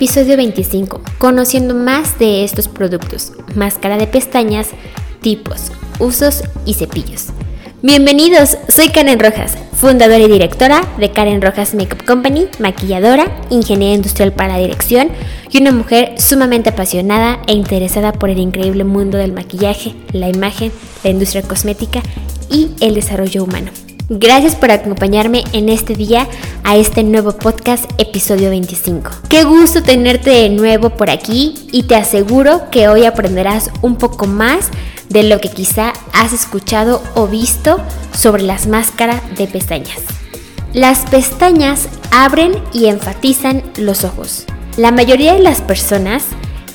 Episodio 25. Conociendo más de estos productos. Máscara de pestañas, tipos, usos y cepillos. Bienvenidos, soy Karen Rojas, fundadora y directora de Karen Rojas Makeup Company, maquilladora, ingeniera industrial para la dirección y una mujer sumamente apasionada e interesada por el increíble mundo del maquillaje, la imagen, la industria cosmética y el desarrollo humano. Gracias por acompañarme en este día a este nuevo podcast episodio 25. Qué gusto tenerte de nuevo por aquí y te aseguro que hoy aprenderás un poco más de lo que quizá has escuchado o visto sobre las máscaras de pestañas. Las pestañas abren y enfatizan los ojos. La mayoría de las personas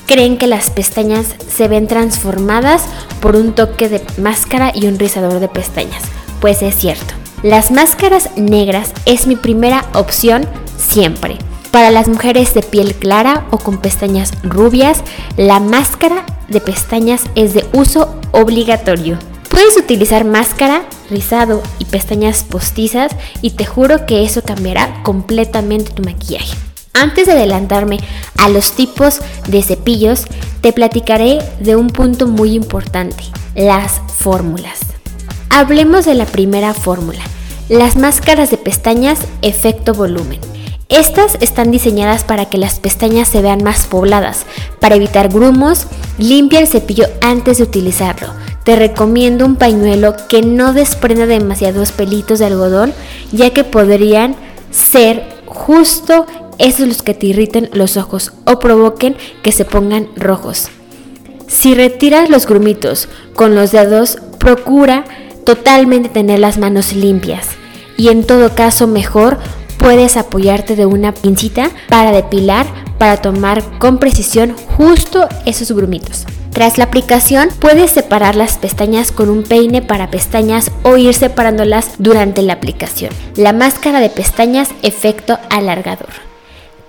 creen que las pestañas se ven transformadas por un toque de máscara y un rizador de pestañas. Pues es cierto. Las máscaras negras es mi primera opción siempre. Para las mujeres de piel clara o con pestañas rubias, la máscara de pestañas es de uso obligatorio. Puedes utilizar máscara, rizado y pestañas postizas y te juro que eso cambiará completamente tu maquillaje. Antes de adelantarme a los tipos de cepillos, te platicaré de un punto muy importante, las fórmulas. Hablemos de la primera fórmula, las máscaras de pestañas efecto volumen. Estas están diseñadas para que las pestañas se vean más pobladas. Para evitar grumos, limpia el cepillo antes de utilizarlo. Te recomiendo un pañuelo que no desprenda demasiados pelitos de algodón, ya que podrían ser justo esos los que te irriten los ojos o provoquen que se pongan rojos. Si retiras los grumitos con los dedos, procura totalmente tener las manos limpias y en todo caso mejor puedes apoyarte de una pincita para depilar para tomar con precisión justo esos grumitos. Tras la aplicación puedes separar las pestañas con un peine para pestañas o ir separándolas durante la aplicación. La máscara de pestañas efecto alargador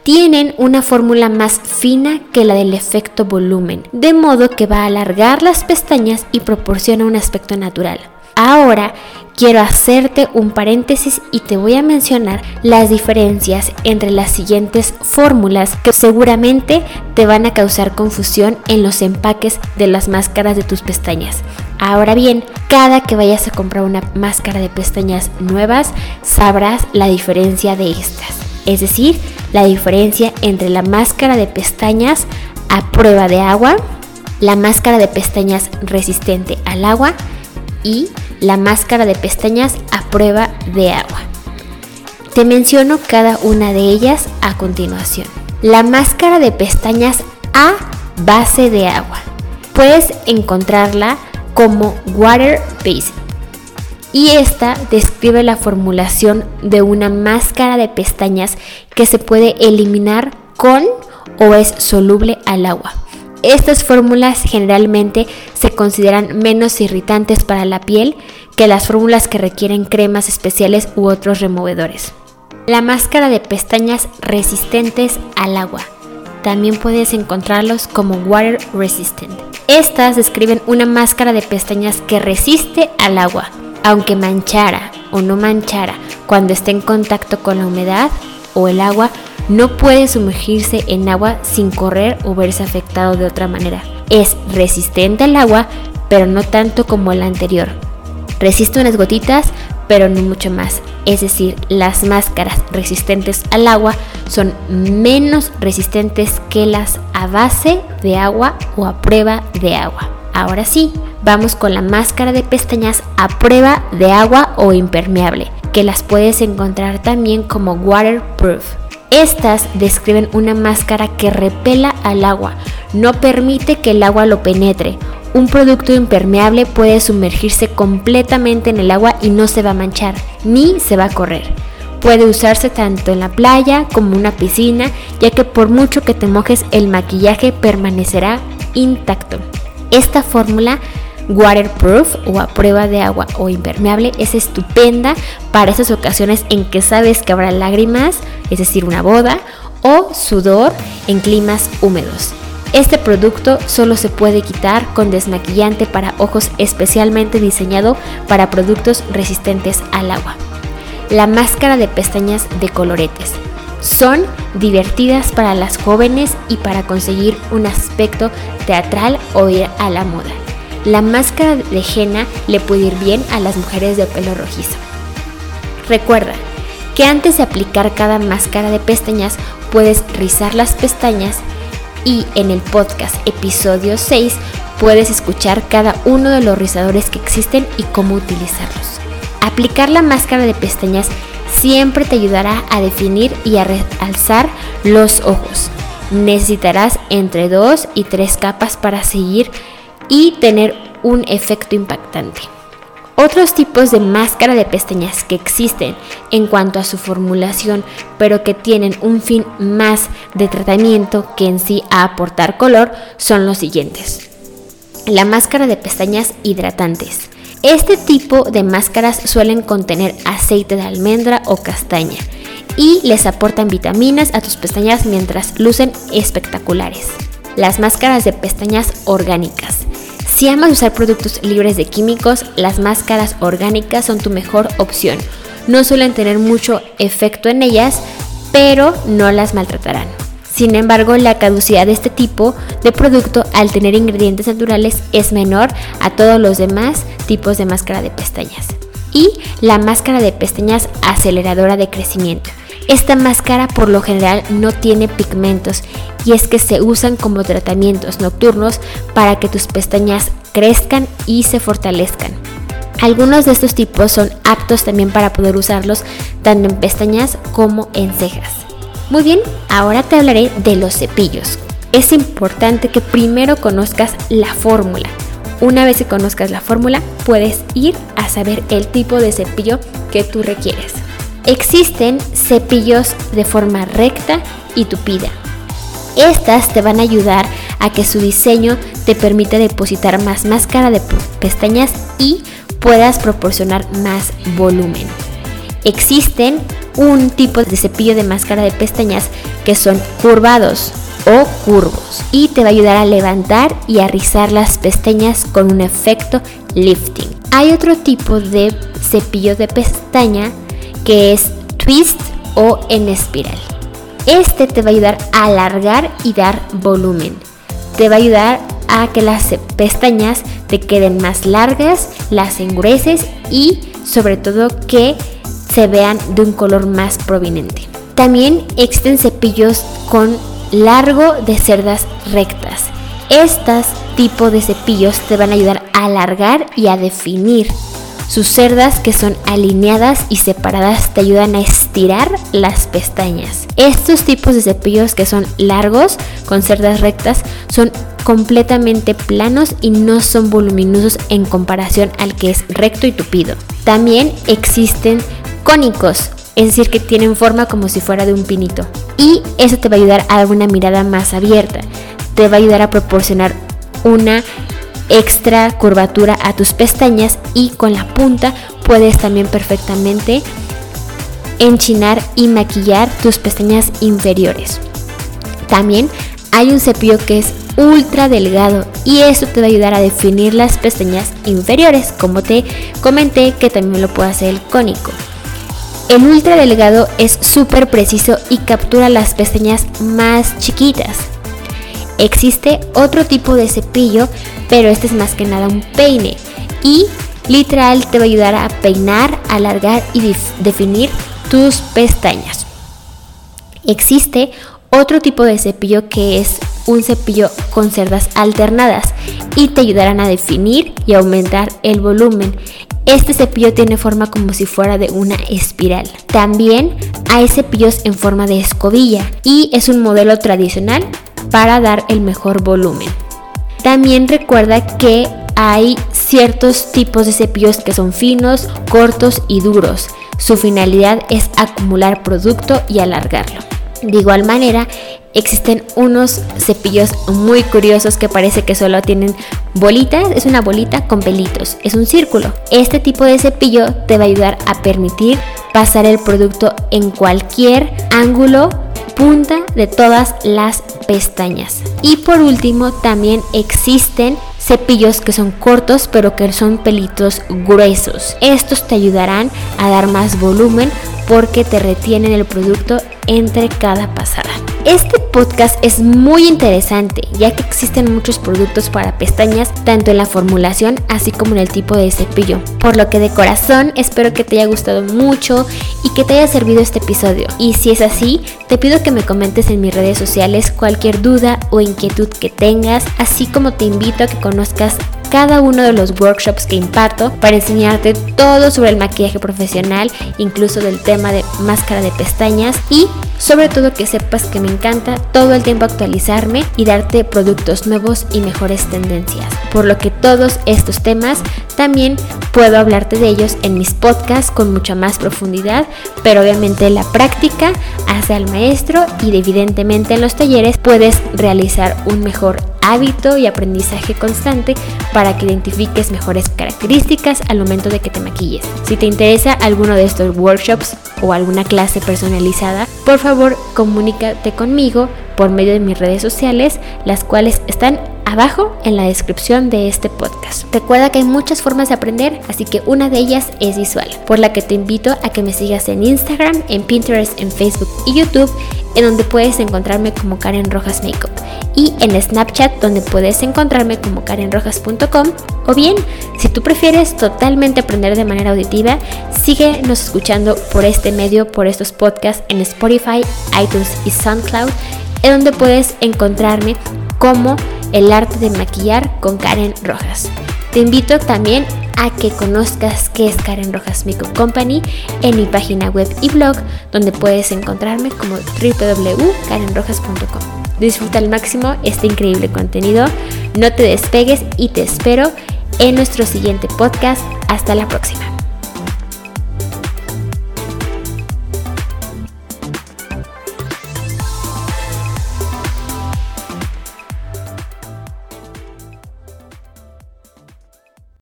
tienen una fórmula más fina que la del efecto volumen, de modo que va a alargar las pestañas y proporciona un aspecto natural. Ahora quiero hacerte un paréntesis y te voy a mencionar las diferencias entre las siguientes fórmulas que seguramente te van a causar confusión en los empaques de las máscaras de tus pestañas. Ahora bien, cada que vayas a comprar una máscara de pestañas nuevas, sabrás la diferencia de estas. Es decir, la diferencia entre la máscara de pestañas a prueba de agua, la máscara de pestañas resistente al agua y la máscara de pestañas a prueba de agua. Te menciono cada una de ellas a continuación. La máscara de pestañas a base de agua. Puedes encontrarla como Water Base. Y esta describe la formulación de una máscara de pestañas que se puede eliminar con o es soluble al agua. Estas fórmulas generalmente se consideran menos irritantes para la piel que las fórmulas que requieren cremas especiales u otros removedores. La máscara de pestañas resistentes al agua. También puedes encontrarlos como water resistant. Estas describen una máscara de pestañas que resiste al agua, aunque manchara o no manchara cuando esté en contacto con la humedad o el agua, no puede sumergirse en agua sin correr o verse afectado de otra manera. Es resistente al agua, pero no tanto como la anterior. Resiste unas gotitas, pero no mucho más. Es decir, las máscaras resistentes al agua son menos resistentes que las a base de agua o a prueba de agua. Ahora sí, vamos con la máscara de pestañas a prueba de agua o impermeable, que las puedes encontrar también como waterproof. Estas describen una máscara que repela al agua, no permite que el agua lo penetre. Un producto impermeable puede sumergirse completamente en el agua y no se va a manchar, ni se va a correr. Puede usarse tanto en la playa como en una piscina, ya que por mucho que te mojes el maquillaje permanecerá intacto. Esta fórmula waterproof o a prueba de agua o impermeable es estupenda para esas ocasiones en que sabes que habrá lágrimas, es decir, una boda, o sudor en climas húmedos. Este producto solo se puede quitar con desmaquillante para ojos especialmente diseñado para productos resistentes al agua. La máscara de pestañas de coloretes. Son divertidas para las jóvenes y para conseguir un aspecto teatral o ir a la moda. La máscara de henna le puede ir bien a las mujeres de pelo rojizo. Recuerda que antes de aplicar cada máscara de pestañas puedes rizar las pestañas y en el podcast episodio 6 puedes escuchar cada uno de los rizadores que existen y cómo utilizarlos. Aplicar la máscara de pestañas siempre te ayudará a definir y a realzar los ojos. Necesitarás entre 2 y 3 capas para seguir y tener un efecto impactante. Otros tipos de máscara de pestañas que existen en cuanto a su formulación, pero que tienen un fin más de tratamiento que en sí a aportar color, son los siguientes. La máscara de pestañas hidratantes. Este tipo de máscaras suelen contener aceite de almendra o castaña y les aportan vitaminas a tus pestañas mientras lucen espectaculares. Las máscaras de pestañas orgánicas. Si amas usar productos libres de químicos, las máscaras orgánicas son tu mejor opción. No suelen tener mucho efecto en ellas, pero no las maltratarán. Sin embargo, la caducidad de este tipo de producto al tener ingredientes naturales es menor a todos los demás tipos de máscara de pestañas. Y la máscara de pestañas aceleradora de crecimiento. Esta máscara por lo general no tiene pigmentos y es que se usan como tratamientos nocturnos para que tus pestañas crezcan y se fortalezcan. Algunos de estos tipos son aptos también para poder usarlos tanto en pestañas como en cejas. Muy bien, ahora te hablaré de los cepillos. Es importante que primero conozcas la fórmula. Una vez que conozcas la fórmula, puedes ir a saber el tipo de cepillo que tú requieres. Existen cepillos de forma recta y tupida, estas te van a ayudar a que su diseño te permita depositar más máscara de pestañas y puedas proporcionar más volumen. Existen un tipo de cepillo de máscara de pestañas que son curvados o curvos y te va a ayudar a levantar y a rizar las pestañas con un efecto lifting. Hay otro tipo de cepillo de pestaña que es twist o en espiral. Este te va a ayudar a alargar y dar volumen. Te va a ayudar a que las pestañas te queden más largas, las engrueces y sobre todo que se vean de un color más prominente. También existen cepillos con largo de cerdas rectas. Estos tipos de cepillos te van a ayudar a alargar y a definir Sus cerdas que son alineadas y separadas te ayudan a estirar las pestañas. Estos tipos de cepillos que son largos, con cerdas rectas, son completamente planos y no son voluminosos en comparación al que es recto y tupido. También existen cónicos, es decir, que tienen forma como si fuera de un pinito. Y eso te va a ayudar a dar una mirada más abierta. Te va a ayudar a proporcionar una extra curvatura a tus pestañas y con la punta puedes también perfectamente enchinar y maquillar tus pestañas inferiores. También hay un cepillo que es ultra delgado y eso te va a ayudar a definir las pestañas inferiores, como te comenté que también lo puede hacer el cónico. El ultra delgado es súper preciso y captura las pestañas más chiquitas. Existe otro tipo de cepillo, pero este es más que nada un peine y literal te va a ayudar a peinar, alargar y definir tus pestañas. Existe otro tipo de cepillo que es un cepillo con cerdas alternadas y te ayudarán a definir y aumentar el volumen. Este cepillo tiene forma como si fuera de una espiral. También hay cepillos en forma de escobilla y es un modelo tradicional para dar el mejor volumen. También recuerda que hay ciertos tipos de cepillos que son finos, cortos y duros. Su finalidad es acumular producto y alargarlo. De igual manera, existen unos cepillos muy curiosos que parece que solo tienen bolitas, es una bolita con pelitos, es un círculo. Este tipo de cepillo te va a ayudar a permitir pasar el producto en cualquier ángulo punta de todas las pestañas. Y por último, también existen cepillos que son cortos pero que son pelitos gruesos. Estos te ayudarán a dar más volumen porque te retienen el producto entre cada pasada. Este podcast es muy interesante ya que existen muchos productos para pestañas tanto en la formulación así como en el tipo de cepillo. Por lo que de corazón espero que te haya gustado mucho y que te haya servido este episodio. Y si es así, te pido que me comentes en mis redes sociales cualquier duda o inquietud que tengas, así como te invito a que conozcas cada uno de los workshops que imparto para enseñarte todo sobre el maquillaje profesional, incluso del tema de máscara de pestañas y sobre todo que sepas que me encanta todo el tiempo actualizarme y darte productos nuevos y mejores tendencias. Por lo que todos estos temas también puedo hablarte de ellos en mis podcasts con mucha más profundidad, pero obviamente la práctica hace al maestro y evidentemente en los talleres puedes realizar un mejor hábito y aprendizaje constante para que identifiques mejores características al momento de que te maquilles. Si te interesa alguno de estos workshops o alguna clase personalizada, por favor comunícate conmigo por medio de mis redes sociales, las cuales están abajo en la descripción de este podcast. Recuerda que hay muchas formas de aprender, así que una de ellas es visual, por la que te invito a que me sigas en Instagram, en Pinterest, en Facebook y YouTube, en donde puedes encontrarme como Karen Rojas Makeup, y en Snapchat, donde puedes encontrarme como karenrojas.com, o bien, si tú prefieres totalmente aprender de manera auditiva, síguenos escuchando por este medio, por estos podcasts en Spotify, iTunes y SoundCloud, en donde puedes encontrarme como el arte de maquillar con Karen Rojas. Te invito también a que conozcas qué es Karen Rojas Makeup Company en mi página web y blog, donde puedes encontrarme como www.karenrojas.com. Disfruta al máximo este increíble contenido, no te despegues y te espero en nuestro siguiente podcast. Hasta la próxima.